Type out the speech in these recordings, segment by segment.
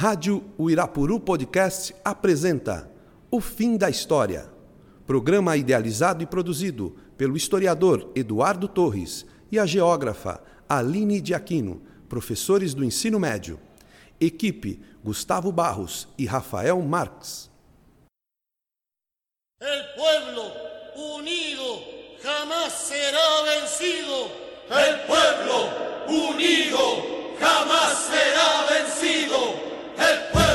Rádio Uirapuru Podcast apresenta O Fim da História. Programa idealizado e produzido pelo historiador Eduardo Torres e a geógrafa Aline de Aquino, professores do ensino médio. Equipe Gustavo Barros e Rafael Marques. El pueblo unido jamás será vencido. El pueblo unido jamás será vencido. El pueblo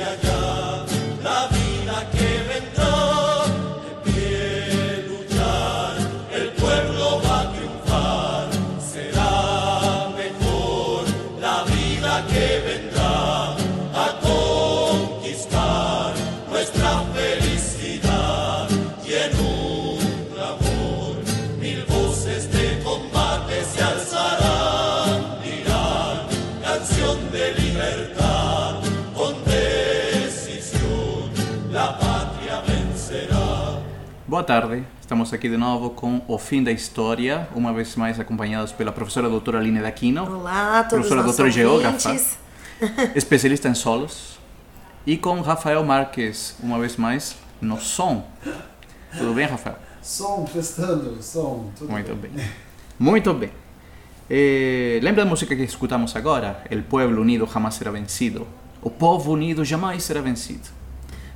ya. Boa tarde, estamos aqui de novo com O Fim da História, uma vez mais acompanhados pela professora doutora Aline Daquino, Olá todos os professora doutora geógrafa, ouvintes. especialista em solos, e com Rafael Marques, uma vez mais, no som. Tudo bem, Rafael? Som, testando, som, tudo Muito bem. Muito bem. Eh, lembra da música que escutamos agora? El pueblo unido jamás será vencido. O povo unido jamais será vencido.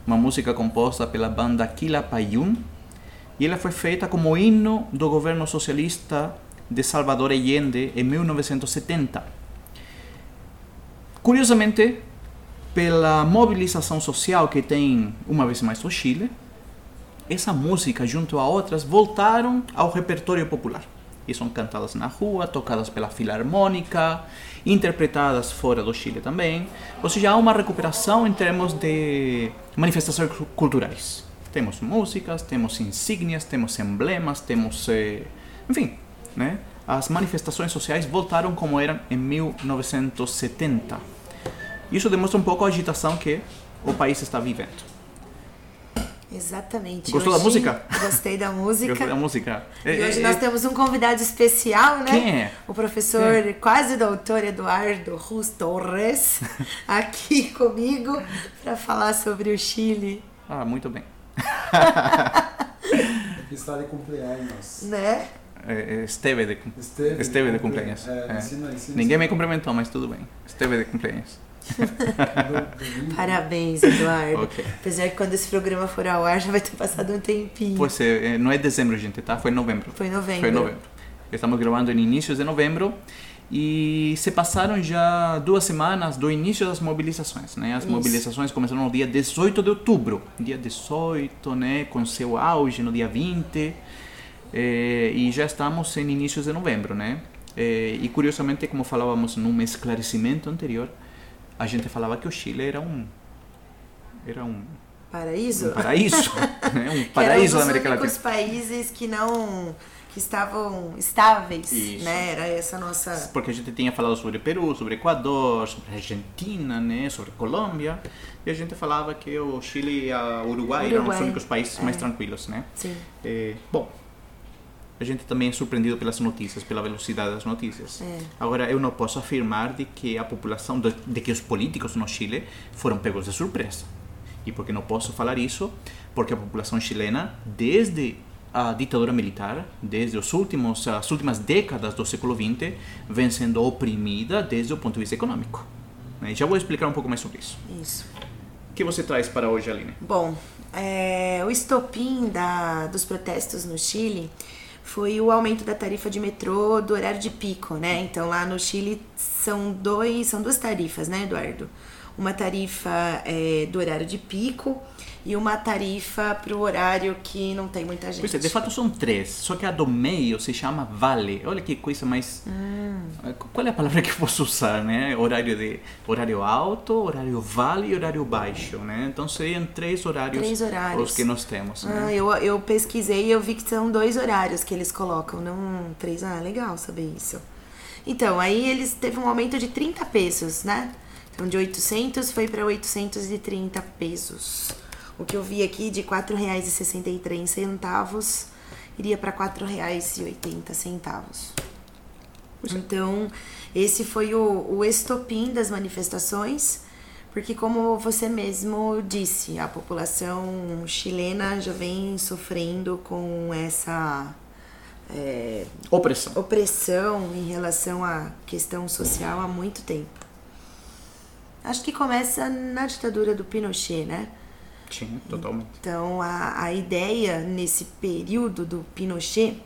Uma música composta pela banda Quilapayún e ela foi feita como hino do governo socialista de Salvador Allende em 1970. Curiosamente, pela mobilização social que tem uma vez mais o Chile, essa música, junto a outras, voltaram ao repertório popular. E são cantadas na rua, tocadas pela filarmônica, interpretadas fora do Chile também. Ou seja, há uma recuperação em termos de manifestações cu- culturais. Temos músicas, temos insígnias, temos emblemas, temos. eh, enfim, né? as manifestações sociais voltaram como eram em 1970. Isso demonstra um pouco a agitação que o país está vivendo. Exatamente. Gostou da Hoje- música? Gostei da música. Gostei da música? E É, hoje é, nós é- temos um convidado especial, né? Quem é? O professor, quase doutor Eduardo Rus Torres, aqui comigo para falar sobre o Chile, Ah, muito bem. Está de cumpleaños. né? É, é, Esteve de, Esteve, Esteve de cumpleaños. É, É. ensina, ensina. Ninguém me cumprimentou, mas tudo bem. Esteve de cumpleaños. Domingo. Parabéns, Eduardo. Ok. Apesar que quando esse programa for ao ar já vai ter passado um tempinho. Pois é, não é dezembro, gente, tá? Foi novembro. Foi em novembro. Foi novembro. Estamos gravando em inícios de novembro e se passaram já duas semanas do início das mobilizações, né? As Isso. mobilizações começaram no dia 18 de outubro, dia 18, né? Com seu auge no dia 20 eh, e já estamos em inícios de novembro, né? Eh, e curiosamente, como falávamos num esclarecimento anterior, a gente falava que o Chile era um era um, Paraíso? um paraíso, né? um paraíso da era um dos América Latina. países que não que estavam estáveis, Isso. né? Era essa nossa Porque a gente tinha falado sobre Peru, sobre Equador, sobre Argentina, né, sobre Colômbia, e a gente falava que o Chile e o Uruguai, eram os Uruguai, únicos países mais é. tranquilos, né? Sim. É, bom, a gente também é surpreendido pelas notícias, pela velocidade das notícias. É. Agora, eu não posso afirmar de que a população, de, de que os políticos no Chile foram pegos de surpresa. E por que não posso falar isso? Porque a população chilena, desde a ditadura militar, desde os últimos, as últimas décadas do século XX, vem sendo oprimida desde o ponto de vista econômico. né? E já vou explicar um pouco mais sobre isso. Isso. O que você traz para hoje, Aline? Bom, é, o estopim da, dos protestos no Chile foi o aumento da tarifa de metrô do horário de pico, né? Então lá no Chile são dois, são duas tarifas, né, Eduardo? Uma tarifa é, do horário de pico e uma tarifa para o horário que não tem muita gente. Pois é, de fato são três, só que a do meio se chama vale. Olha que coisa mais. Hum. Qual é a palavra que eu posso usar, né? Horário de horário alto, horário vale e horário baixo, né? Então seriam três horários, Três horários. os que nós temos. Né? Ah, eu, eu pesquisei e eu vi que são dois horários que eles colocam, não três. Ah, legal saber isso. Então, aí eles teve um aumento de 30 pesos, né? Então, de 800 foi para 830 pesos. O que eu vi aqui de R$ 4,63 iria para R$ 4,80. Então, esse foi o, o estopim das manifestações, porque como você mesmo disse, a população chilena já vem sofrendo com essa é, Opressão. opressão em relação à questão social há muito tempo. Acho que começa na ditadura do Pinochet, né? Sim, totalmente. Então, a, a ideia nesse período do Pinochet,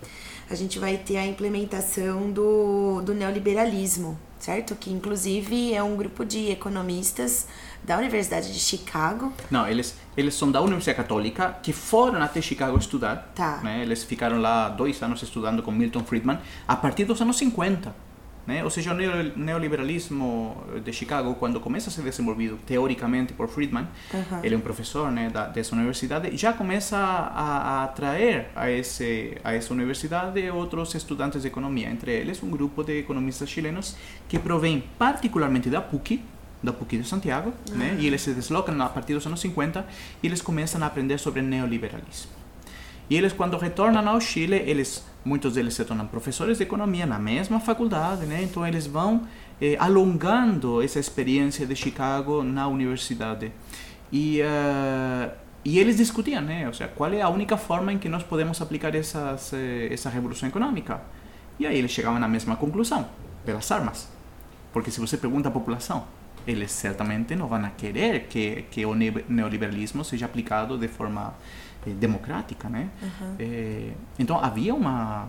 a gente vai ter a implementação do, do neoliberalismo, certo? Que, inclusive, é um grupo de economistas da Universidade de Chicago. Não, eles, eles são da Universidade Católica que foram até Chicago estudar. Tá. Né? Eles ficaram lá dois anos estudando com Milton Friedman a partir dos anos 50. Né? Ou seja, o neo- neoliberalismo de Chicago, quando começa a ser desenvolvido teoricamente por Friedman, Aham. ele é um professor né, da, dessa universidade, já começa a, a atrair a, esse, a essa universidade outros estudantes de economia, entre eles um grupo de economistas chilenos que provém particularmente da PUC, da PUC de Santiago, né? e eles se deslocam a partir dos anos 50 e eles começam a aprender sobre neoliberalismo. E eles, quando retornam ao Chile, eles, muitos deles se tornam professores de economia na mesma faculdade, né? Então eles vão eh, alongando essa experiência de Chicago na universidade. E, eh, e eles discutiam, né? Ou seja, qual é a única forma em que nós podemos aplicar essas, eh, essa revolução econômica? E aí eles chegavam na mesma conclusão, pelas armas. Porque se você pergunta à população, eles certamente não vão querer que, que o ne- neoliberalismo seja aplicado de forma democrática, né? Eh, então havia uma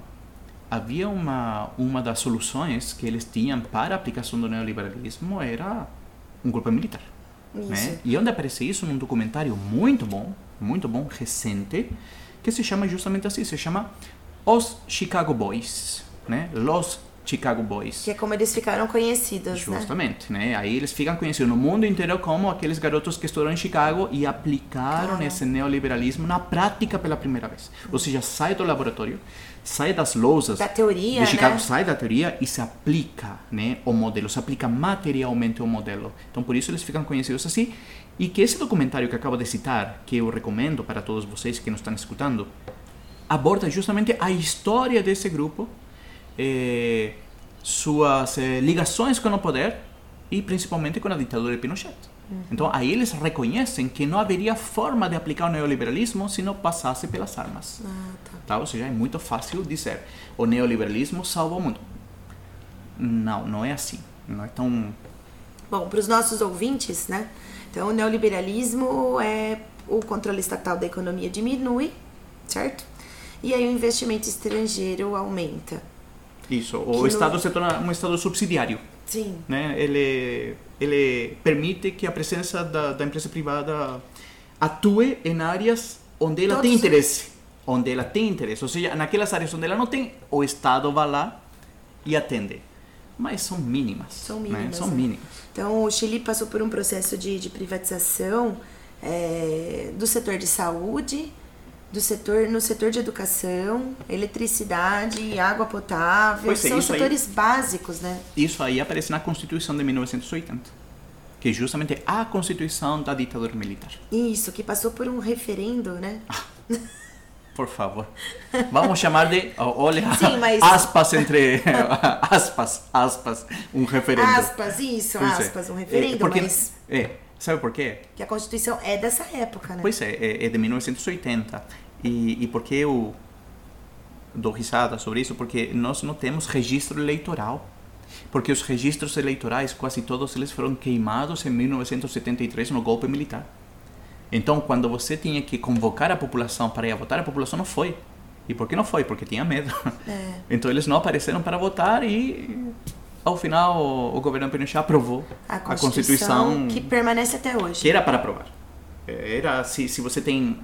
havia uma uma das soluções que eles tinham para a aplicação do neoliberalismo era um golpe militar, Isso. né? E onde aparece isso num documentário muito bom, muito bom, recente, que se chama justamente assim, se chama Os Chicago Boys, né? Los Chicago Boys. Que é como eles ficaram conhecidos, né? Justamente, né? Aí eles ficam conhecidos no mundo inteiro como aqueles garotos que estudaram em Chicago e aplicaram Cara. esse neoliberalismo na prática pela primeira vez. Ou seja, sai do laboratório, sai das lousas Da teoria, de Chicago, né? sai da teoria e se aplica, né, o modelo, se aplica materialmente o modelo. Então por isso eles ficam conhecidos assim. E que esse documentário que acabo de citar, que eu recomendo para todos vocês que nos estão escutando, aborda justamente a história desse grupo, eh, suas eh, ligações com o poder e principalmente com a ditadura de Pinochet. Então aí eles reconhecem que não haveria forma de aplicar o neoliberalismo se não passasse pelas armas. Ah, tá. Tá? Ou seja, é muito fácil dizer o neoliberalismo salva o mundo. Não, não é assim. Não é tão Bom, para os nossos ouvintes, né? Então, o neoliberalismo é o controle estatal da economia diminui, certo? E aí o investimento estrangeiro aumenta. Isso. Que O no- Estado se torna um Estado subsidiário. Sim. né? Ele, ele permite que a presença da, da empresa privada atue em áreas onde ela tem Todos- interesse. Onde ela tem interesse. Ou seja, naquelas áreas onde ela não tem, o Estado vai lá e atende. Mas são mínimas. São né? mínimas, São né? mínimas. Então, o Chile passou por um processo de, de privatização é, do setor de saúde, do setor no setor de educação, eletricidade, água potável. É, São isso aí- setores básicos, né? Isso aí aparece na Constituição de 1980. Que é justamente a Constituição da ditadura militar. Isso, que passou por um referendo, né? Por favor. Vamos chamar de. Olha, Sim, mas- aspas entre. aspas, aspas, um referendo. Aspas, isso, Pois é. aspas, um É, referendo, porque- mas É, sabe por quê? que a Constituição é dessa época, né? Pois é, é, é de 1980. E, e por que eu dou risada sobre isso? Porque nós não temos registro eleitoral. Porque os registros eleitorais, quase todos eles foram queimados em 1973 no golpe militar. Então, quando você tinha que convocar a população para ir a votar, a população não foi. E por que não foi? Porque tinha medo. É. Então, eles não apareceram para votar e, ao final, o, governo Pinochet aprovou A a Constituição, Constituição que permanece até hoje. que era para aprovar. Eh, Era se, se você tem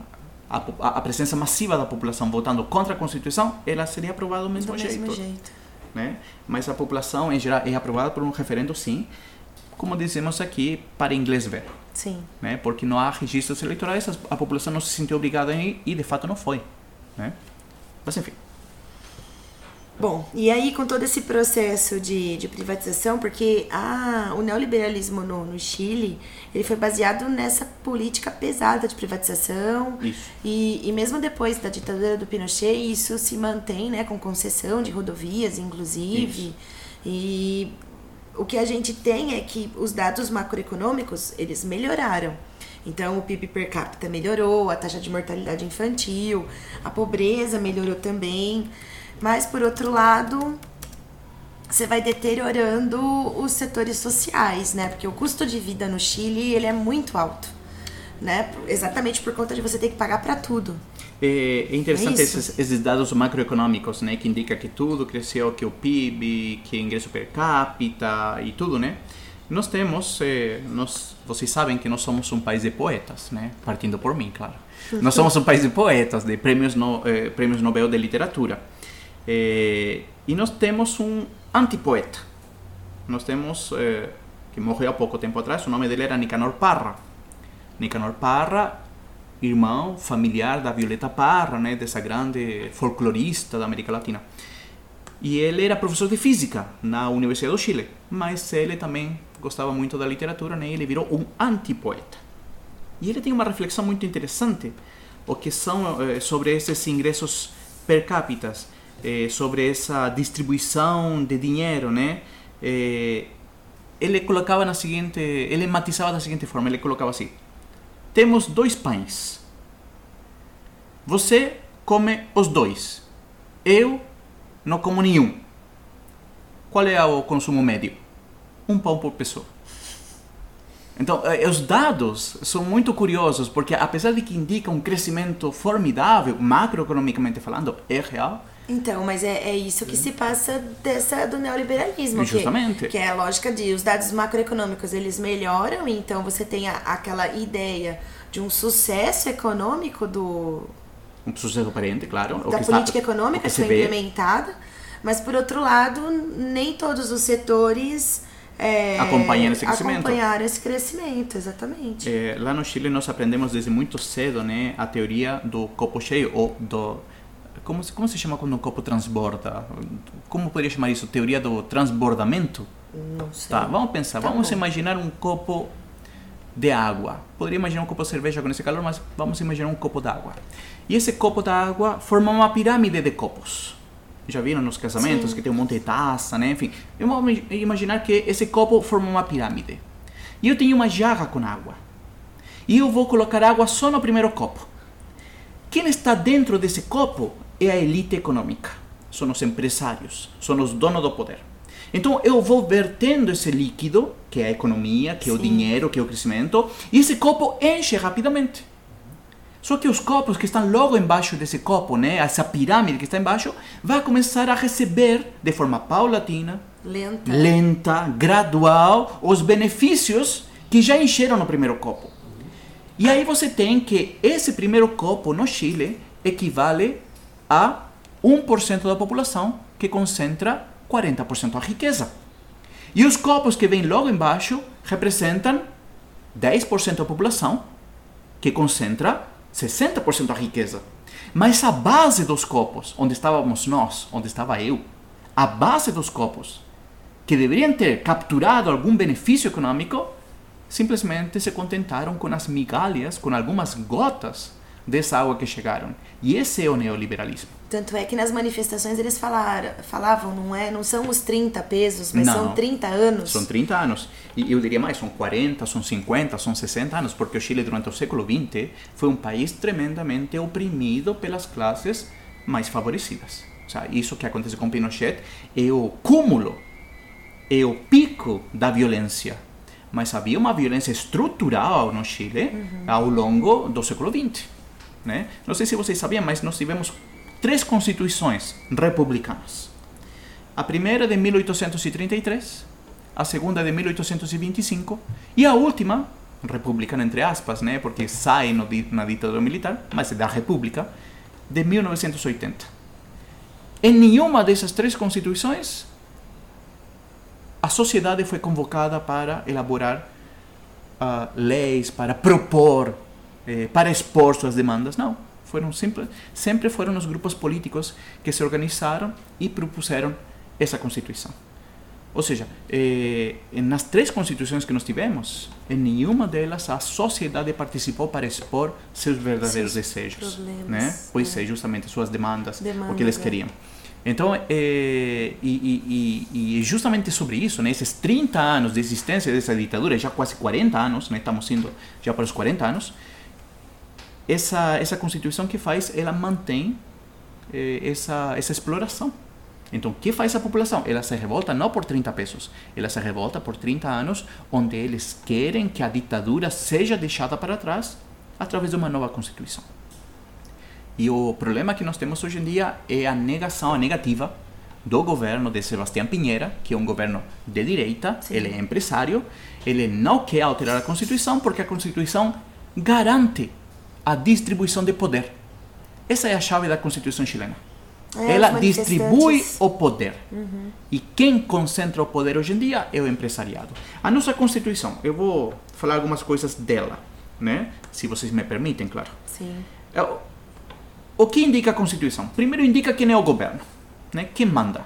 a, a, presença massiva da população votando contra a Constituição, ela seria aprovada do mesmo Do jeito. mesmo jeito. né? Mas a população em geral é aprovada por um referendo sim, como dizemos aqui, para inglês ver, Sim. né? Porque não há registros eleitorais, a população não se sentiu obrigada a ir e de fato não foi, né? Mas enfim, Bom, e aí com todo esse processo de, de privatização, porque a, o neoliberalismo no, no Chile, ele foi baseado nessa política pesada de privatização. Isso. E, e mesmo depois da ditadura do Pinochet, isso se mantém, né, com concessão de rodovias, inclusive. Isso. E o que a gente tem é que os dados macroeconômicos, eles melhoraram. Então, o PIB per capita melhorou, a taxa de mortalidade infantil, a pobreza melhorou também. Mas, por outro lado, você vai deteriorando os setores sociais, né? Porque o custo de vida no Chile, ele é muito alto, né? Exatamente por conta de você ter que pagar para tudo. É, é interessante É esses, esses dados macroeconômicos, né, que indica que tudo cresceu, que o PIB, que o ingresso per capita e tudo, né? Nós temos, eh, nós, vocês sabem que nós somos um país de poetas, né? Partindo por mim, claro. Nós somos um país de poetas, de prêmios, no, eh, prêmios Nobel de literatura. Eh, e nós temos um antipoeta. Nós temos, eh, que morreu há pouco tempo atrás, o nome dele era Nicanor Parra. Nicanor Parra, irmão familiar da Violeta Parra, né, dessa grande folclorista da América Latina. E ele era professor de física na Universidade do Chile, mas ele também gostava muito da literatura, né, ele virou um antipoeta. E ele tem uma reflexão muito interessante, o que são eh, sobre esses ingressos per capita, eh, sobre essa distribuição de dinheiro, né? Eh, ele colocava na seguinte, ele matizava da seguinte forma, ele colocava assim: temos dois pães. Você come os dois. Eu não como nenhum. Qual é o consumo médio? Um pão por pessoa. Então, eh, os dados são muito curiosos, porque apesar de que indicam um crescimento formidável, macroeconomicamente falando, é real. Então, mas é, é isso que se passa dessa do neoliberalismo. que- Justamente. Que, é a lógica de os dados macroeconômicos eles melhoram, então você tem a- aquela ideia de um sucesso econômico do, Um sucesso aparente, claro. da que está- política o econômica que que foi implementada, mas por outro lado, nem todos os setores é, Acompanharam esse crescimento. acompanharam esse crescimento, exatamente. Eh, lá no Chile nós aprendemos desde muito cedo né, a teoria do copo cheio, ou do... Como, se- como se chama quando um copo transborda? Como poderia chamar isso? Teoria do transbordamento? Não sei. Tá, vamos pensar. Tá vamos bom. imaginar um copo de água. Poderia imaginar um copo de cerveja com esse calor, mas vamos imaginar um copo d'água. E esse copo d'água forma uma pirâmide de copos. Já viram nos casamentos que tem um monte de taça, né? Enfim, vamos im- imaginar que esse copo forma uma pirâmide. E eu tenho uma jarra com água. E eu vou colocar água só no primeiro copo. Quem está dentro desse copo é a elite econômica. São os empresários, são os donos do poder. Então eu vou vertendo esse líquido, que é a economia, que é o Sim. dinheiro, que é o crescimento, e esse copo enche rapidamente. Só que os copos que estão logo embaixo desse copo, né, essa pirâmide que está embaixo, vai começar a receber de forma paulatina, Lenta. lenta, gradual, os benefícios que já encheram no primeiro copo. E aí você tem que esse primeiro copo no Chile equivale a 1% da população que concentra 40% da riqueza. E os copos que vêm logo embaixo representam 10% da população que concentra 60% da riqueza. Mas a base dos copos, onde estávamos nós, onde estava eu, a base dos copos, que deveriam ter capturado algum benefício econômico, simplesmente se contentaram com as migalhas, com algumas gotas dessa água que chegaram. E esse é o neoliberalismo. Tanto é que nas manifestações eles falaram, falavam, não é, não são os 30 pesos, mas Não. são 30 anos. São 30 anos. E eu diria mais, são 40, são 50, são 60 anos, porque o Chile durante o século XX foi um país tremendamente oprimido pelas classes mais favorecidas. O sea, isso que acontece com Pinochet é o cúmulo, é o pico da violência. Mas havia uma violência estrutural no Chile ao longo do século XX. Né? Não sei se vocês sabiam, mas nós tivemos três constituições republicanas. A primeira de 1833, a segunda de 1825 e a última, republicana entre aspas, né? Porque sai no, na ditadura militar, mas é da República, de 1980. Em nenhuma dessas três constituições a sociedade foi convocada para elaborar ah, leis, para propor, eh, para expor suas demandas. Não, foram sempre, sempre foram os grupos políticos que se organizaram e propuseram essa Constituição. Ou seja, eh, nas três constituições que nós tivemos, em nenhuma delas a sociedade participou para expor seus verdadeiros Seus desejos, problemas, né? Pois é. é, justamente suas demandas, o que eles queriam. Então, e, e, e, e justamente sobre isso, né, esses 30 anos de existência dessa ditadura, já quase 40 anos, né, estamos indo já para os 40 anos, essa, essa Constituição que faz, ela mantém eh, essa, essa exploração. Então, o que faz a população? Ela se revolta não por 30 pesos, ela se revolta por 30 anos, onde eles querem que a ditadura seja deixada para trás através de uma nova Constituição. E o problema que nós temos hoje em dia é a negação, a negativa do governo de Sebastião Pinheira, que é um governo de direita, Sim. ele é empresário, ele não quer alterar a Constituição porque a Constituição garante a distribuição de poder. Essa é a chave da Constituição chilena. É, Ela distribui o poder. E quem concentra o poder hoje em dia é o empresariado. A nossa Constituição, eu vou falar algumas coisas dela, né? Se vocês me permitem, claro. Sim. É, o- O que indica a Constituição? Primeiro indica quem é o governo, né? quem manda.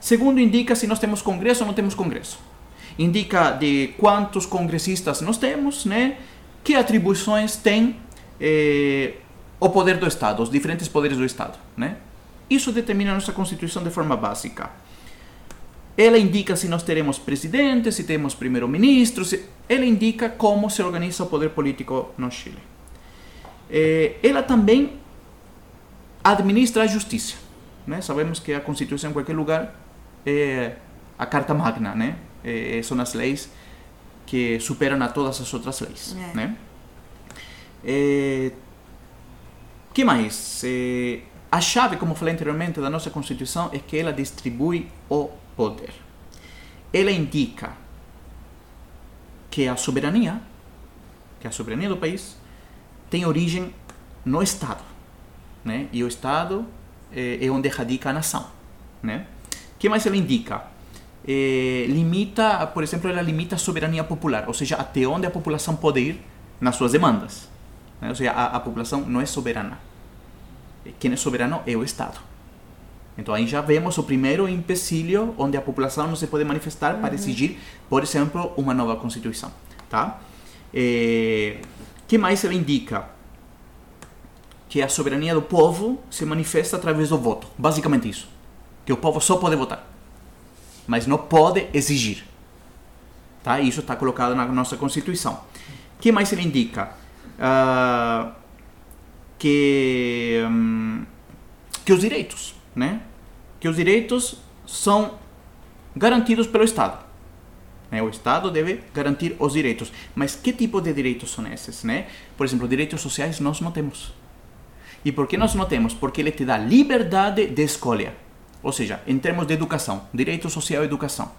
Segundo indica se nós temos Congresso ou não temos Congresso. Indica de quantos congressistas nós temos, né? que atribuições tem eh, o poder do Estado, os diferentes poderes do Estado. Né? Isso determina a nossa Constituição de forma básica. Ela indica se nós teremos presidente, se temos primeiro-ministro, se... ela indica como se organiza o poder político no Chile. Eh, ela também administra a justiça. Né? Sabemos que a Constituição em qualquer lugar é a Carta Magna, né? É, são as leis que superam a todas as outras leis. É. Né? É, que mais? É, a chave, como falei anteriormente, da nossa Constituição é que ela distribui o poder. Ela indica que a soberania, que a soberania do país, tem origem no Estado, né? E o Estado é, é onde radica a nação, né? Que mais ela indica? Eh, limita, por exemplo, ela limita a soberania popular, ou seja, até onde a população pode ir nas suas demandas. Né? Ou seja, a, a população não é soberana. Quem é soberano é o Estado. Então aí já vemos o primeiro empecilho onde a população não se pode manifestar para exigir, por exemplo, uma nova constituição, tá? Eh, que mais ela indica? Que a soberania do povo se manifesta através do voto, basicamente isso. Que o povo só pode votar, mas não pode exigir. Tá? Isso está colocado na nossa Constituição. que mais ele indica? Ah, que, hum, que os direitos, né? Que os direitos são garantidos pelo Estado. né? O Estado deve garantir os direitos. Mas que tipo de direitos são esses, né? Por exemplo, direitos sociais nós não temos. E por que nós não temos? Porque ele te dá liberdade de escolha. Ou seja, em termos de educação, direito social e educação.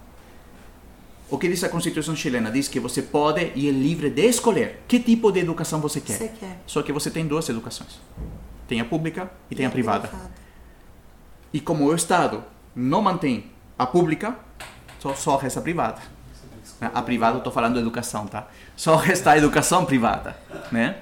O que diz a Constituição chilena? Diz que você pode e é livre de escolher que tipo de educação você quer. Você quer. Só que você tem duas educações. Tem a pública e tem a privada. E como o Estado não mantém a pública, só, só resta a privada. A privada, estou falando de educação, tá? Só resta a educação privada, né?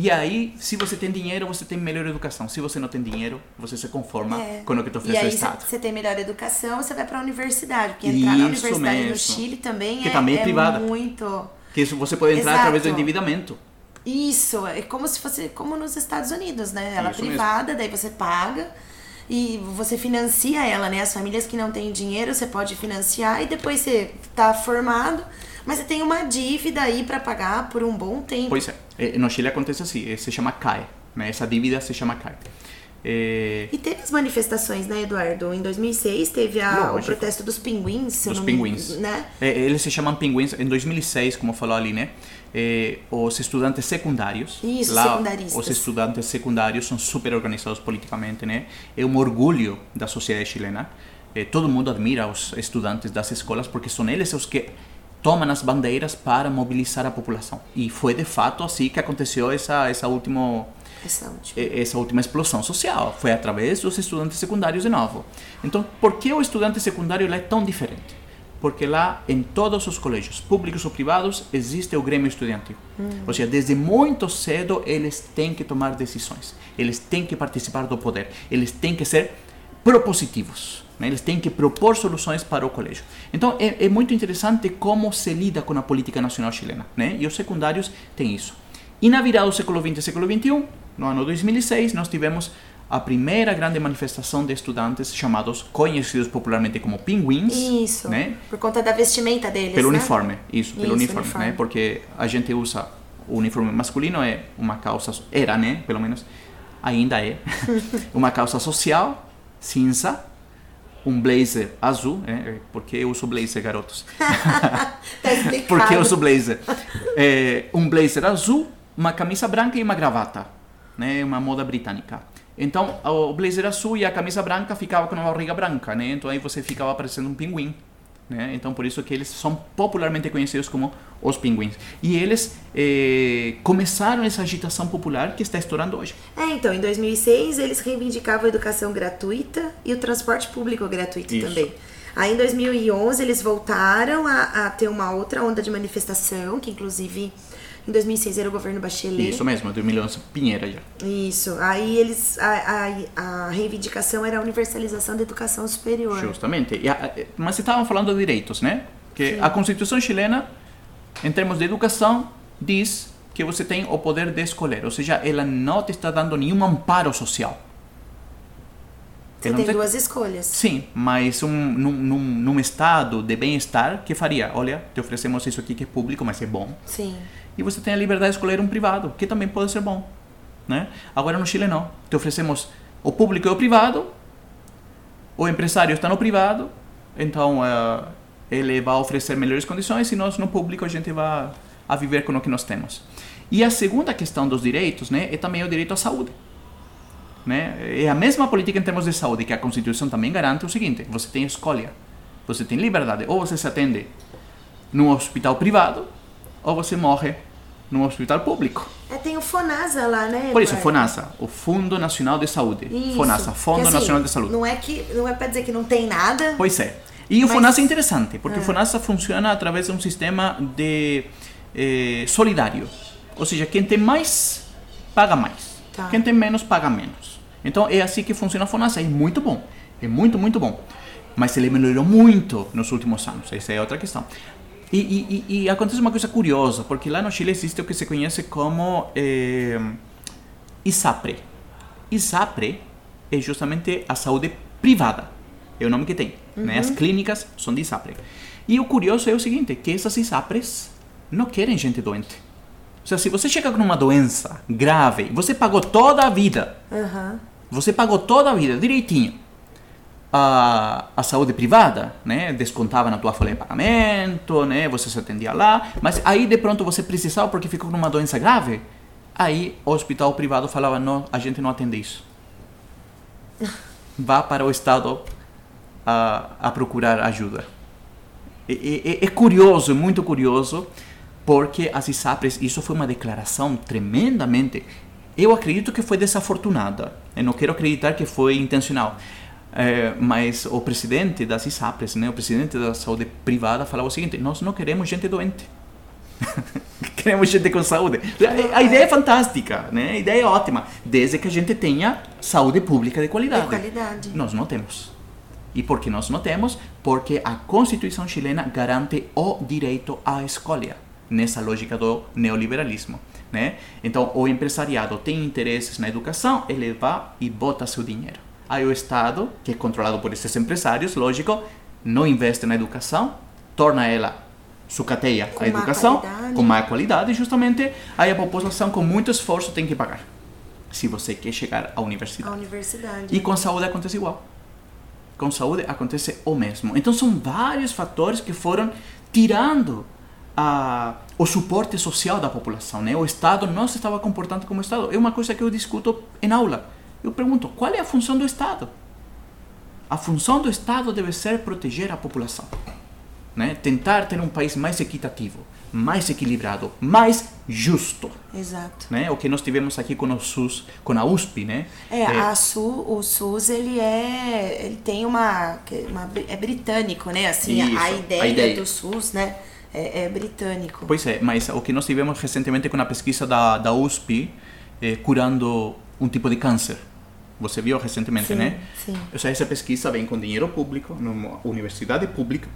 E aí, se você tem dinheiro, você tem melhor educação. Se você não tem dinheiro, você se conforma É. com o que te oferece o Estado. você tem melhor educação, você vai pra universidade. Porque entrar na Isso universidade no mesmo. Chile também Que é, também é é privada. muito... Que isso você pode entrar através do Exato. endividamento. Isso, é como se fosse como nos Estados Unidos, né? Ela é Isso mesmo. privada, daí você paga e você financia ela, né? As famílias que não têm dinheiro, você pode financiar e depois você tá formado, mas você tem uma dívida aí pra pagar por um bom tempo. Pois é. Eh, No Chile acontece assim, eh, se chama CAE. Né? Essa dívida se chama CAE. Eh, E teve as manifestações, né, Eduardo? Em 2006 teve a, o protesto dos pinguins, Dos pinguins. né? Eh, Eles se chamam pinguins. Em 2006, como falou ali, né? eh, os estudantes secundários. Isso, lá, secundaristas. Os estudantes secundários são super organizados politicamente, né? É um orgulho da sociedade chilena. Eh, todo mundo admira os estudantes das escolas porque são eles os que tomam as bandeiras para mobilizar a população. E foi de fato assim que aconteceu essa, essa última Essa última. e- essa última explosão social. Foi através dos estudantes secundários de novo. Então, por que o estudante secundário lá é tão diferente? Porque lá, em todos os colégios, públicos ou privados, existe o grêmio estudantil. Ou seja, desde muito cedo, eles têm que tomar decisões. Eles têm que participar do poder. Eles têm que ser propositivos. Né? Eles têm que propor soluções para o colégio. Então, é, é muito interessante como se lida com a política nacional chilena. Né? E os secundários têm isso. E na virada do século XX e século XXI, no ano 2006, nós tivemos a primeira grande manifestação de estudantes chamados, conhecidos popularmente como pinguins. Isso. Né? Por conta da vestimenta deles. Pelo né? uniforme, isso, pelo Isso, uniforme, uniforme. né? Porque a gente usa o uniforme masculino é uma calça, era, né? Pelo menos ainda é, uma calça social cinza, um blazer azul, né? Porque eu uso blazer, garotos. Tá explicado. Porque eu uso blazer. É, um blazer azul, uma camisa branca e uma gravata, né? Uma moda britânica. Então, o blazer azul e a camisa branca ficava com uma barriga branca, né? Então aí você ficava parecendo um pinguim, né? Então por isso que eles são popularmente conhecidos como os pinguins. E eles eh, começaram essa agitação popular que está estourando hoje. É, então, em 2006 eles reivindicavam a educação gratuita e o transporte público gratuito Isso. também. Aí em 2011 eles voltaram a, a ter uma outra onda de manifestação, que inclusive em 2006 era o governo Bachelet. Isso mesmo, 2011, Pinheira já. Isso. Aí eles a, a, a reivindicação era a universalização da educação superior. Justamente. A- mas você estava falando de direitos, né? Que a Constituição chilena, em termos de educação, diz que você tem o poder de escolher. Ou seja, ela não te está dando nenhum amparo social. Você tem te- duas escolhas. Sim, mas um, num, num, num estado de bem-estar, que faria? Olha, te oferecemos isso aqui que é público, mas é bom. Sim. E você tem a liberdade de escolher um privado, que também pode ser bom. Né? Agora no Chile não. Te oferecemos o público e o privado, o empresário está no privado, então eh, ele vai oferecer melhores condições e nós no público a gente vai a viver com o que nós temos. E a segunda questão dos direitos né, é também o direito à saúde. Né? É a mesma política em termos de saúde que a Constituição também garante o seguinte: você tem escolha, você tem liberdade, ou você se atende num hospital privado, ou você morre num hospital público. É, tem o FONASA lá, né? Por isso, Eduardo? FONASA, o Fundo Nacional de Saúde. Isso. FONASA, Fundo assim, Nacional de Saúde. Não é que não é para dizer que não tem nada. Pois é. E o Mas- FONASA é interessante, porque Ah. o FONASA funciona através de um sistema de eh, solidário. Ou seja, quem tem mais, paga mais. Tá. Quem tem menos, paga menos. Então é assim que funciona o FONASA. É muito bom. É muito, muito bom. Mas ele melhorou muito nos últimos anos. Essa é outra questão. E, e- e- acontece uma coisa curiosa, porque lá no Chile existe o que se conhece como eh, ISAPRE. ISAPRE é justamente a saúde privada. É o nome que tem. Né? As clínicas são de ISAPRE. E o curioso é o seguinte, que essas ISAPRES não querem gente doente. Ou seja, se você chega com uma doença grave, você pagou toda a vida, Aham. você pagou toda a vida direitinho. A, a saúde privada, né, descontava na tua folha de pagamento, né, você se atendia lá, mas aí de pronto você precisava porque ficou com uma doença grave, aí o hospital privado falava, não, a gente não atende isso. Vá para o Estado a, a procurar ajuda. É, é- é curioso, muito curioso, porque as ISAPRES, isso foi uma declaração tremendamente. Eu acredito que foi desafortunada. Eu não quero acreditar que foi intencional. Eh, mas o presidente das ISAPRES, né, o presidente da saúde privada, falava o seguinte: nós não queremos gente doente. queremos gente com saúde. A, a ideia é fantástica, né? a ideia é ótima, desde que a gente tenha saúde pública de qualidade. De qualidade. Nós não temos. E por que nós não temos? Porque a Constituição chilena garante o direito à escolha, nessa lógica do neoliberalismo. Né? Então, o empresariado tem interesses na educação, ele vai e bota seu dinheiro. Aí o Estado, que é controlado por esses empresários, lógico, não investe na educação, torna ela sucateia Com a educação qualidade. com má qualidade, justamente aí a população com muito esforço tem que pagar. Se você quer chegar à universidade. A universidade. E com saúde acontece igual. Com saúde acontece o mesmo. Então são vários fatores que foram tirando a, o suporte social da população. Né? O Estado não se estava comportando como Estado. É uma coisa que eu discuto em aula. Eu pergunto, qual é a função do Estado? A função do Estado deve ser proteger a população. né? Tentar ter um país mais equitativo, mais equilibrado, mais justo, Exato. né? O que nós tivemos aqui com o SUS, com a USP, né? É, a Su, o SUS, ele é. Ele tem uma. uma é britânico, né? Assim, Isso, a, a ideia ideia. do SUS, né? É, é britânico. Pois é, mas o que nós tivemos recentemente com a pesquisa da, da USP, eh, curando um tipo de câncer. Você viu recentemente, Sim, né? sim. Ou seja, essa pesquisa vem com dinheiro público, numa universidade pública,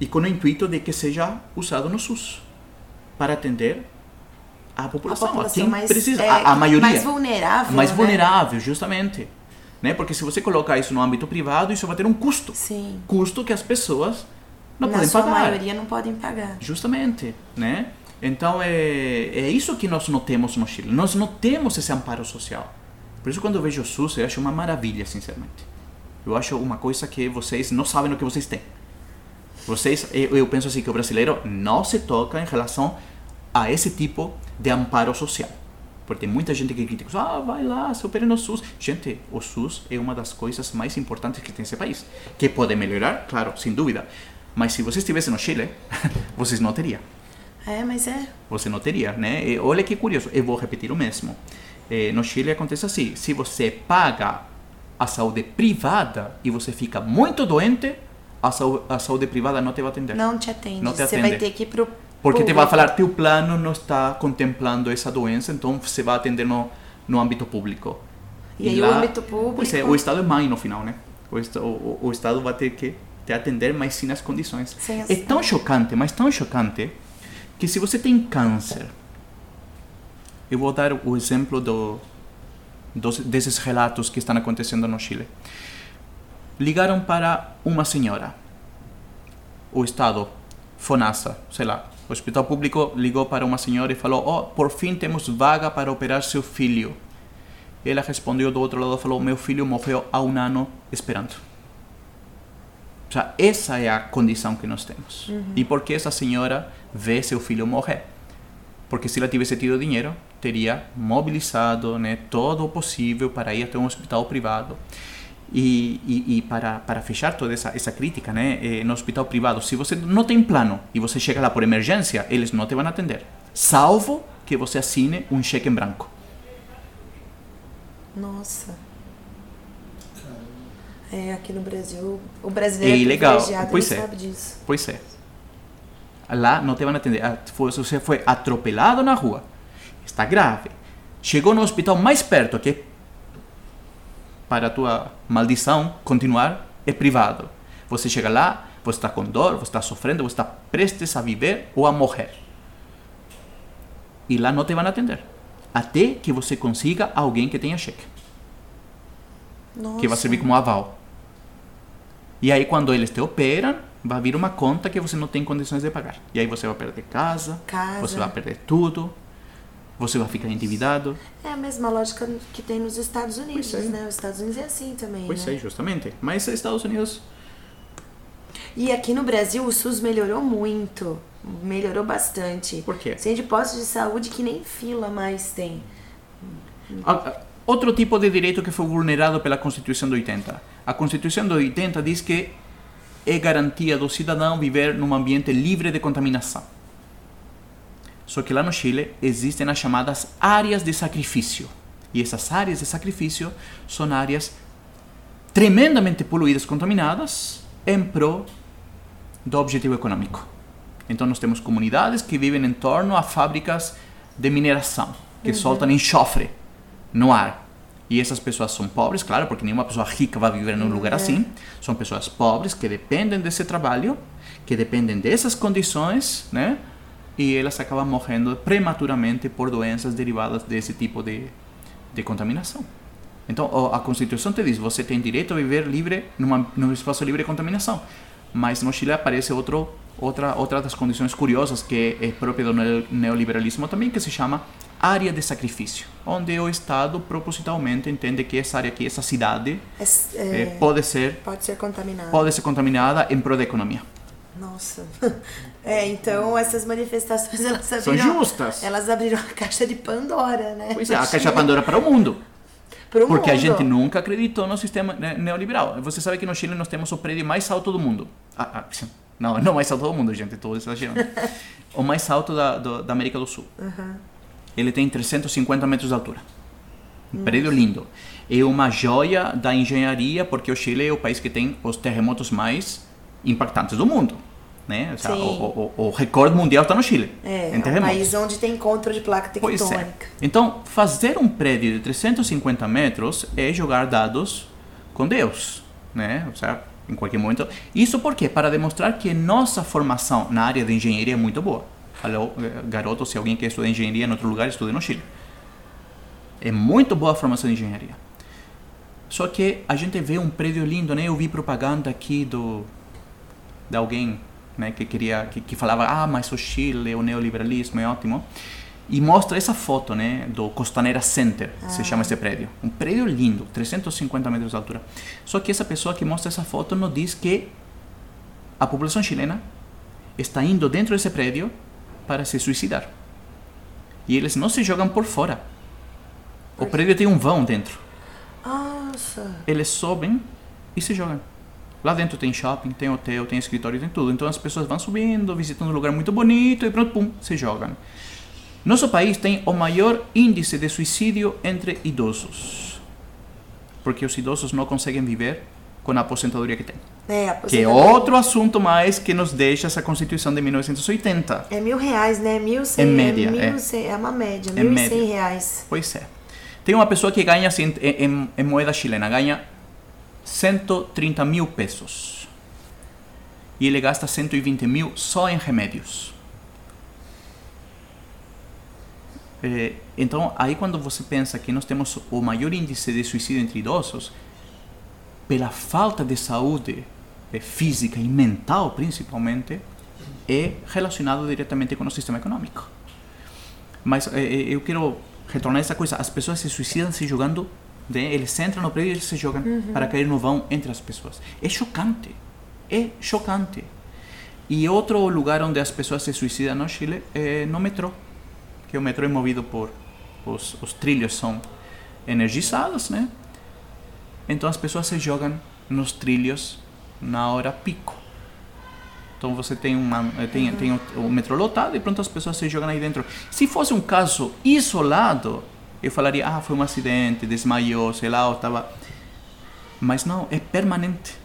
e com o intuito de que seja usado no SUS para atender a a população, a, população quem mais, precisa, é, a, a maioria. mais vulnerável. mais né? vulnerável, justamente. Né? Porque se você colocar isso no âmbito privado, isso vai ter um custo. Sim. Custo que as pessoas não Na podem sua pagar. maioria não podem pagar. Justamente, né? Então é, é isso que nós não temos no Chile. Nós não temos esse amparo social. Por isso quando eu vejo o SUS, eu acho uma maravilha, sinceramente. Eu acho uma coisa que vocês não sabem o que vocês têm. Vocês, eu, penso assim que o brasileiro não se toca em relação a esse tipo de amparo social. Porque tem muita gente que critica, ah, vai lá, se opere no SUS. Gente, o SUS é uma das coisas mais importantes que tem esse país. Que pode melhorar, claro, sem dúvida. Mas se você estivesse no Chile, vocês não teriam. É, mas é. Você não teria, né? E olha que curioso, eu vou repetir o mesmo. Eh, no Chile acontece assim: se você paga a saúde privada e você fica muito doente, a, sau a saúde privada não te vai atender. Não te atende. Não te Você atende. vai ter que ir pro. Porque te público. vai falar teu plano não está contemplando essa doença, então você vai atender no, no âmbito público. E aí o âmbito público- Pois é, o Estado é mãe no final, né? O, o, o- Estado vai ter que te atender, mas sim nas condições. As- É tão chocante, mas tão chocante, que se você tem câncer, eu vou dar o exemplo do, dos, desses relatos que estão acontecendo no Chile. Ligaram para uma senhora. O Estado, FONASA, sei lá, o hospital público ligou para uma senhora e falou: Oh, por fim temos vaga para operar seu filho. Ela respondeu do outro lado falou: Meu filho morreu há um ano esperando. O sea, essa é a condição que nós temos. E por que essa senhora vê seu filho morrer? Porque se ela tivesse tido dinheiro, teria mobilizado né, todo o possível para ir até um hospital privado. E, e, e para, para fechar toda essa, essa crítica, né, eh, no hospital privado, se você não tem plano e você chega lá por emergência, eles não te vão atender. Salvo que você assine um cheque em branco. Nossa. É, aqui no Brasil, o brasileiro É ilegal. Pois é. sabe disso. Pois é. Lá não te vão atender. Ah, Você foi atropelado na rua. Está grave. Chegou no hospital mais perto, que para a tua maldição continuar é privado. Você chega lá, você está com dor, você está sofrendo, você está prestes a viver ou a morrer. E lá não te vão atender. Até que você consiga alguém que tenha cheque Nossa. que vai servir como aval. E aí quando eles te operam, vai vir uma conta que você não tem condições de pagar. E aí você vai perder casa, Casa. você vai perder tudo, você vai ficar endividado. É a mesma lógica que tem nos Estados Unidos, é. né? Os Estados Unidos é assim também, Pois né? é, justamente. Mas os Estados Unidos, E aqui no Brasil o SUS melhorou muito. Melhorou bastante. Por quê? Tem postos de saúde que nem fila mais tem. Ah, Outro tipo de direito que foi vulnerado pela Constituição de 80. A Constituição de 80 diz que é garantia do cidadão viver num ambiente livre de contaminação. Só que lá no Chile existem as chamadas áreas de sacrifício. E essas áreas de sacrifício são áreas tremendamente poluídas, contaminadas, em prol do objetivo econômico. Então nós temos comunidades que vivem em torno a fábricas de mineração, que soltam enxofre no ar. E essas pessoas são pobres, claro, porque nenhuma pessoa rica vai viver num lugar assim. São pessoas pobres que dependem desse trabalho, que dependem dessas condições, né? E elas acabam morrendo prematuramente por doenças derivadas desse tipo de, de contaminação. Então, a Constituição te diz, você tem direito a viver livre numa, num espaço livre de contaminação. Mas no Chile aparece outro, outra, outra das condições curiosas que é própria do neo- neoliberalismo também, que se chama área de sacrifício, onde o Estado propositalmente entende que essa área aqui, essa cidade, É, é, pode ser pode ser contaminado. pode ser contaminada em prol da economia. Nossa. É, então essas manifestações elas São abriram. justas. Elas abriram a caixa de Pandora, né? Pois é, a caixa Pandora para o mundo. Pro Porque a mundo. gente nunca acreditou no sistema ne- neoliberal. Você sabe que no Chile nós temos o prédio mais alto do mundo. Ah, ah. Não, não mais alto do mundo, gente, estou exagerando. o mais alto da, do- da América do Sul. Ele tem 350 metros de altura. Um prédio lindo. É uma joia da engenharia, porque o Chile é o país que tem os terremotos mais impactantes do mundo. Né? O, o, o- o recorde mundial está no Chile. É, em é um país onde tem encontro de placa é. tectônica. Então, fazer um prédio de 350 metros é jogar dados com Deus, né? Ou seja, em qualquer momento. Isso por quê? Para demonstrar que nossa formação na área de engenharia é muito boa. Eh, garoto, se alguém quer estudar engenharia em outro lugar, estude no Chile. É muito boa a formação de engenharia. Só que a gente vê um prédio lindo, né? Eu vi propaganda aqui do de alguém, né, que queria que, que falava, ah, mas o Chile, o neoliberalismo é ótimo. E mostra essa foto, né, do Costanera Center, se chama esse prédio. Um prédio lindo, 350 metros de altura. Só que essa pessoa que mostra essa foto não diz que a população chilena está indo dentro desse prédio para se suicidar. E eles não se jogam por fora. O prédio tem um vão dentro. Nossa. Eles sobem e se jogam. Lá dentro tem shopping, tem hotel, tem escritório, tem tudo. Então as pessoas vão subindo, visitando um lugar muito bonito e pronto, pum, se jogam. Nosso país tem o maior índice de suicídio entre idosos. Porque os idosos não conseguem viver com a aposentadoria que têm. É, a Que é aposentadoria. outro assunto mais que nos deixa essa Constituição de 1980. É mil reais, né? Mil cem, Em média, é, é. mil cem- é uma média, Em mil e média. cem reais. Pois é. Tem uma pessoa que ganha assim, em, em- em moeda chilena, ganha 130 mil pesos. E ele gasta 120 mil só em remédios. Eh, então, aí quando você pensa que nós temos o maior índice de suicídio entre idosos, pela falta de saúde eh, física e mental, principalmente, é relacionado diretamente com o sistema econômico. Mas eh, eh, eu quero retornar essa coisa. As pessoas se suicidam se jogando. Né? Eles entram no prédio e eles se jogam para cair no vão entre as pessoas. É chocante. É chocante. E outro lugar onde as pessoas se suicidam no Chile é no metrô. Que o metrô é movido por... Os, os trilhos são energizados, né? Então as pessoas se jogam nos trilhos na hora pico. Então você tem, uma, eh, tem, tem o, o metrô lotado e pronto as pessoas se jogam aí dentro. Se fosse um caso isolado, eu falaria, ah, foi um acidente, desmaiou, sei lá, ou estava... Mas não, é permanente.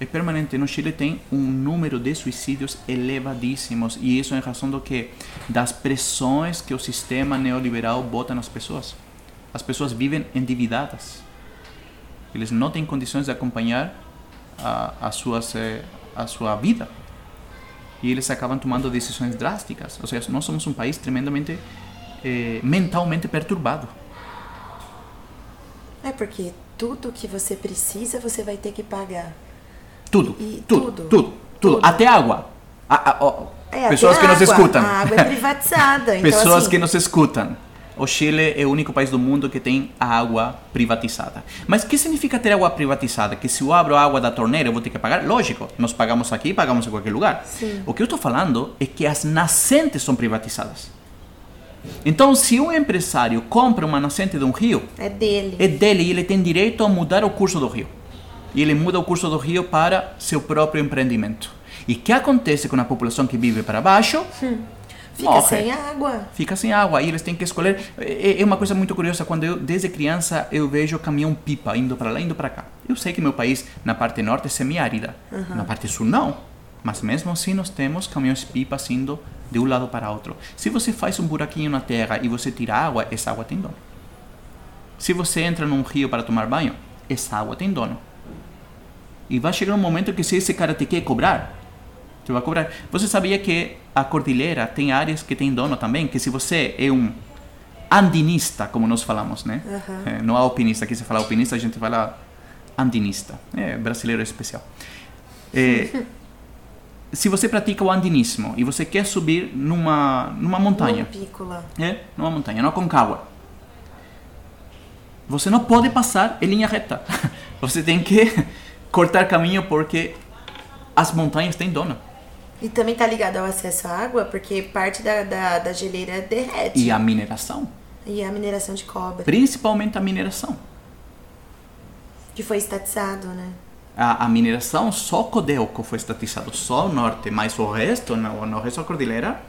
É permanente. No Chile tem um número de suicídios elevadíssimos e isso em razão do que? Das pressões que o sistema neoliberal bota nas pessoas. As pessoas vivem endividadas. Eles não têm condições de acompanhar a, a, suas, eh, a sua vida. E eles acabam tomando decisões drásticas. Ou seja, nós somos um país tremendamente eh, mentalmente perturbado. É porque tudo que você precisa, você vai ter que pagar. Tudo, E tudo, tudo, tudo, tudo. Até água. A- a- ó, É, pessoas até que nos água. escutam. A água é privatizada. então, Pessoas assim, que nos escutam. O Chile é o único país do mundo que tem a água privatizada. Mas o que significa ter água privatizada? Que se eu abro a água da torneira eu vou ter que pagar? Lógico, nós pagamos aqui pagamos em qualquer lugar. Sim. O que eu estou falando é que as nascentes são privatizadas. Então, se um empresário compra uma nascente de um rio, É dele. é dele e ele tem direito a mudar o curso do rio. E ele muda o curso do rio para seu próprio empreendimento. E o que acontece com a população que vive para baixo? Fica morre. sem água. Fica sem água. E eles têm que escolher. É é uma coisa muito curiosa. Quando eu, desde criança, eu vejo caminhão-pipa indo para lá, indo para cá. Eu sei que meu país, na parte norte, é semiárida. Na parte sul, não. Mas mesmo assim, nós temos caminhões-pipas indo de um lado para outro. Se você faz um buraquinho na terra e você tira água, essa água tem dono. Se você entra num rio para tomar banho, essa água tem dono. E vai chegar um momento que se esse cara te quer cobrar, te vai cobrar. Você sabia que a cordilheira tem áreas que tem dono também? Que se você é um andinista, como nós falamos, né? É, não é alpinista, aqui se fala alpinista, a gente fala andinista. É brasileiro especial. É, se você pratica o andinismo e você quer subir numa, numa montanha, lá. é, numa montanha, não Concagua. Você não pode passar em linha reta. Você tem que cortar caminho porque as montanhas têm dono. E também tá ligado ao acesso à água, porque parte da, da, da geleira derrete. E a mineração, E a mineração de cobre. principalmente a mineração. Que foi estatizado, né? a, a mineração, só Codelco foi estatizado, só o norte, mas o resto, no, no resto da cordilheira,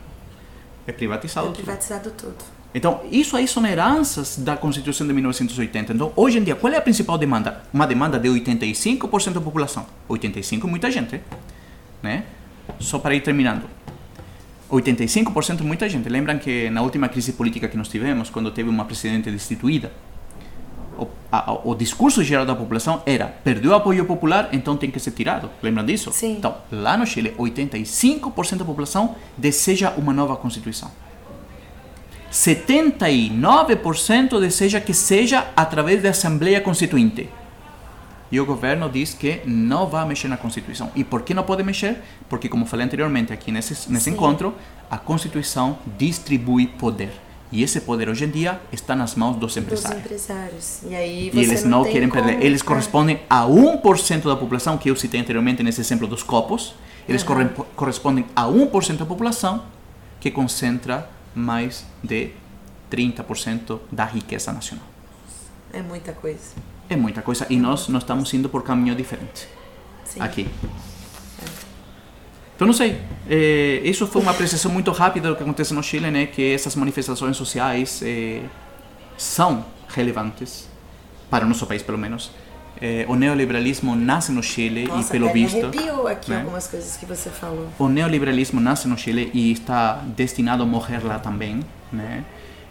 é privatizado. É tudo. privatizado tudo. Então, isso aí são heranças da Constituição de 1980. Então, hoje em dia, qual é a principal demanda? Uma demanda de 85% da população. 85% é muita gente, né? Só para ir terminando. 85% é muita gente. Lembram que na última crise política que nós tivemos, quando teve uma presidente destituída, o, a- o discurso geral da população era perdeu o apoio popular, então tem que ser tirado. Lembram disso? Sim. Então, lá no Chile, 85% da população deseja uma nova Constituição. 79% deseja que seja através da Assembleia Constituinte. E o governo diz que não vai mexer na Constituição. E por que não pode mexer? Porque, como falei anteriormente aqui nesse, nesse Sim. encontro, a Constituição distribui poder. E esse poder hoje em dia está nas mãos dos Dos empresários. empresários. E aí E eles não, tem querem como- perder. Eles correspondem a 1% da população, que eu citei anteriormente nesse exemplo dos copos. Eles corre- correspondem a 1% da população, que concentra mais de 30% da riqueza nacional. É muita coisa. É muita coisa. E nós, nós estamos indo por caminho diferente Sim. aqui. Então, não sei. É, isso foi uma apreciação muito rápida do que acontece no Chile, né? Que essas manifestações sociais é, são relevantes para o nosso país, pelo menos. É, o neoliberalismo nasce no Chile Nossa, e, pelo até me visto, arrepiou aqui né? algumas coisas que você falou. o neoliberalismo nasce no Chile e está destinado a morrer lá também, né?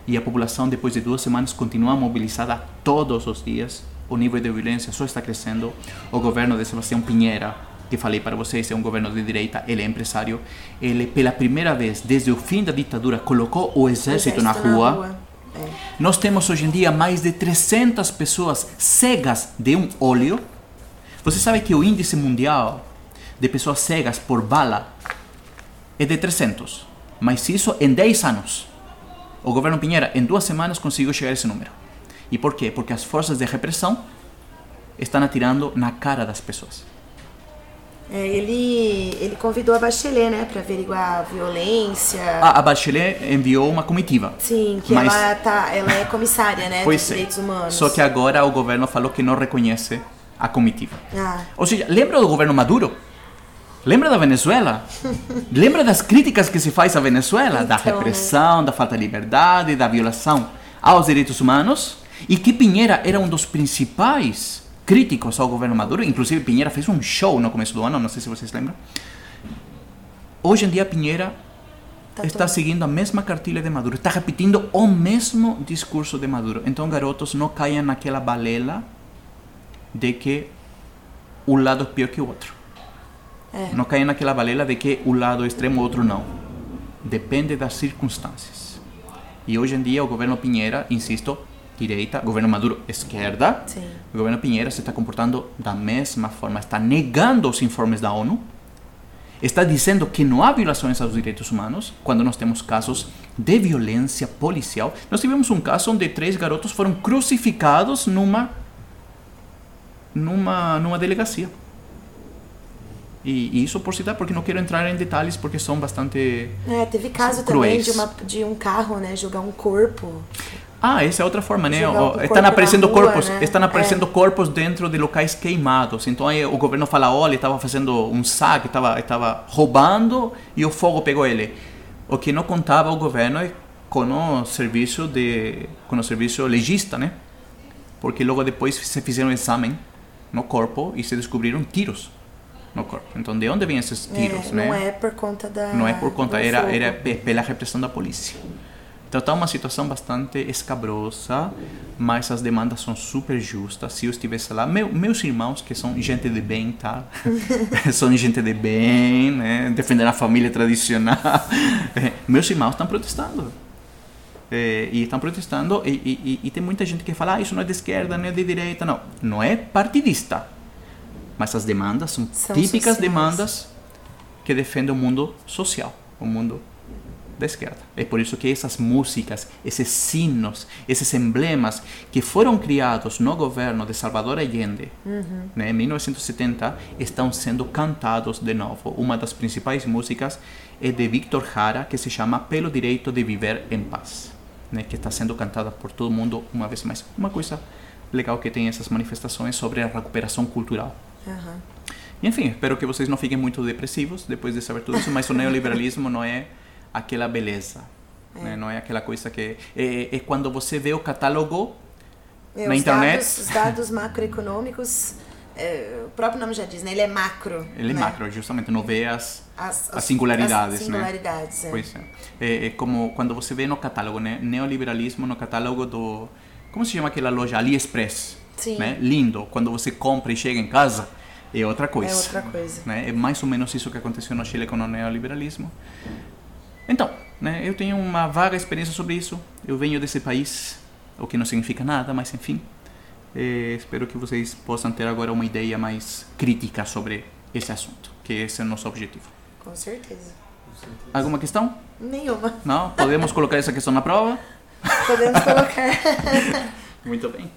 E a população, depois de duas semanas, continua mobilizada todos os dias. O nível de violência só está crescendo. O governo de Sebastião Pinheira, que falei para vocês, é um governo de direita, ele é empresário. Ele, pela primeira vez desde o fim da ditadura, colocou o exército, na rua. É. Nós temos hoje em dia mais de 300 pessoas cegas de um olho. Você sabe que o índice mundial de pessoas cegas por bala é de 300. Mas isso em 10 anos. O governo Pinheira, em duas semanas, conseguiu chegar a esse número. E por quê? Porque as forças de repressão estão atirando na cara das pessoas. É, ele, ele convidou a Bachelet, né, pra averiguar a violência. Ah, a Bachelet enviou uma comitiva. Sim, que Mas- ela, tá, ela é comissária, né, Pois dos é. direitos humanos. Só que agora o governo falou que não reconhece a comitiva. Ah, Ou seja, lembra do governo Maduro? Lembra da Venezuela? lembra das críticas que se faz à Venezuela? da Então, né? repressão, da falta de liberdade, da violação aos direitos humanos? E que Pinheira era um dos principais críticos ao governo Maduro. Inclusive, Pinheira fez um show no começo do ano, não sei se vocês lembram. Hoje em dia, Pinheira tá está todo- seguindo a mesma cartilha de Maduro, está repetindo o mesmo discurso de Maduro. Então, garotos, não caiam naquela balela de que um lado é pior que o outro. É. Não caiam naquela balela de que um lado é extremo, o outro não. Depende das circunstâncias. E hoje em dia, o governo Pinheira, insisto, direita, governo Maduro, esquerda, Sim. o governo Pinheira se está comportando da mesma forma, está negando os informes da ONU, está dizendo que não há violações aos direitos humanos, quando nós temos casos de violência policial. Nós tivemos um caso onde três garotos foram crucificados numa numa numa delegacia. E, e isso por citar, porque não quero entrar em detalhes, porque são bastante É, teve caso também de, uma, de um carro, né, jogar um corpo. Ah, essa é outra forma, né? O Estão aparecendo rua, corpos, né? estão aparecendo É. corpos dentro de locais queimados. Então aí o governo fala, olha, estava fazendo um saque, estava estava roubando e o fogo pegou ele. O que não contava o governo é com o serviço de, com o serviço legista, né? Porque logo depois se fizeram um exame no corpo e se descobriram tiros no corpo. Então de onde vêm esses tiros, é, né? Não é por conta da. Não é por conta, era, fogo. era pe- pela repressão da polícia. Então está uma situação bastante escabrosa, mas as demandas são super justas. Se eu estivesse lá, meu, meus irmãos, que são gente de bem, tá? são gente de bem, né? Defendendo a família tradicional. Eh, meus irmãos estão protestando. Eh, e estão protestando, e, e, e- e tem muita gente que fala, ah, isso não é de esquerda, não é de direita. Não, não é partidista. Mas as demandas são, São típicas sociais. demandas que defendem o mundo social, o mundo da esquerda. É por isso que essas músicas, esses sinos, esses emblemas que foram criados no governo de Salvador Allende, né, em 1970, estão sendo cantados de novo. Uma das principais músicas é de Víctor Jara, que se chama Pelo Direito de Viver em Paz, né, que está sendo cantada por todo mundo uma vez mais. Uma coisa legal que tem essas manifestações sobre a recuperação cultural. E, enfim, espero que vocês não fiquem muito depressivos depois de saber tudo isso, mas o neoliberalismo não é aquela beleza. né? Não é aquela coisa que. É, é quando você vê o catálogo É, Na os internet? Dados, os dados macroeconômicos, é, o próprio nome já diz, né? Ele é macro. Ele é né? macro, justamente, não vê as, As, as singularidades, as né? singularidades, é. Pois é. É, é como quando você vê no catálogo, né? Neoliberalismo no catálogo do. Como se chama aquela loja? AliExpress. Sim. Né? Lindo. Quando você compra e chega em casa, é outra coisa. É outra coisa. Né? É mais ou menos isso que aconteceu no Chile com o neoliberalismo. Então, né? eu tenho uma vaga experiência sobre isso. Eu venho desse país, o que não significa nada, mas enfim. Eh, espero que vocês possam ter agora uma ideia mais crítica sobre esse assunto, que esse é o nosso objetivo. Com certeza. Alguma questão? Nenhuma. Não? Podemos colocar essa questão na prova? Podemos colocar. Muito bem.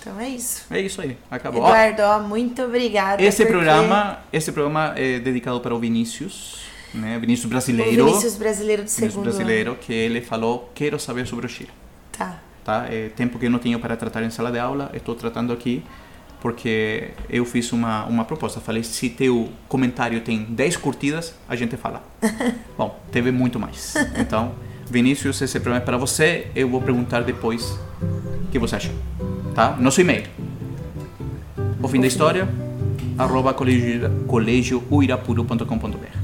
então é isso. É isso aí. Acabou. Eduardo, ó, muito obrigada. esse porque programa, esse programa é dedicado para o Vinícius, né? Vinícius O brasileiro. Vinícius brasileiro do Vinícius segundo brasileiro, que ele falou: "Quero saber sobre o Chile". ano. Tá. tá? É tempo que eu não tenho para tratar em sala de aula, estou tratando aqui porque eu fiz uma, uma proposta. Falei, se teu comentário tem 10 curtidas, a gente fala. Bom, teve muito mais. Então, Vinícius, esse programa é para você. Eu vou perguntar depois o que você achou. Tá? Nosso e-mail. O fim da história, arroba colégio, colégiouirapuru.com.br.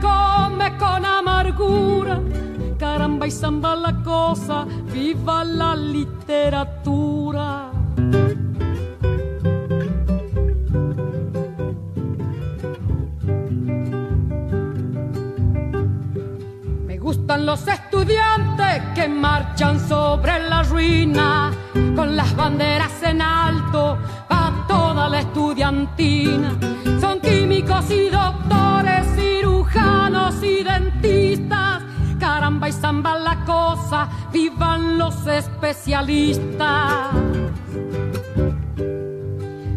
come con amargura. Caramba y zamba la cosa, viva la literatura. Me gustan los estudiantes que marchan sobre la ruina con las banderas en alto a toda la estudiantina. Son químicos y doctores, cirujanos y dentistas. Caramba y zamba la cosa, vivan los especialistas.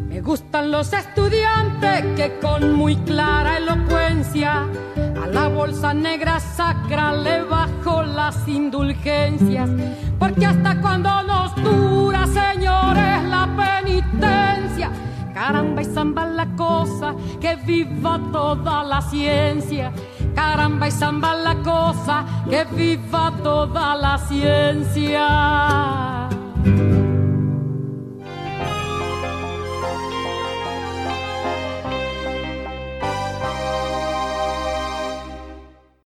Me gustan los estudiantes que con muy clara elocuencia a la bolsa negra sacra le bajo las indulgencias. Porque hasta cuando nos dura, señores, la penitencia. Caramba y zamba la cosa, que viva toda la ciencia. Caramba y zamba la cosa, que viva toda la ciencia.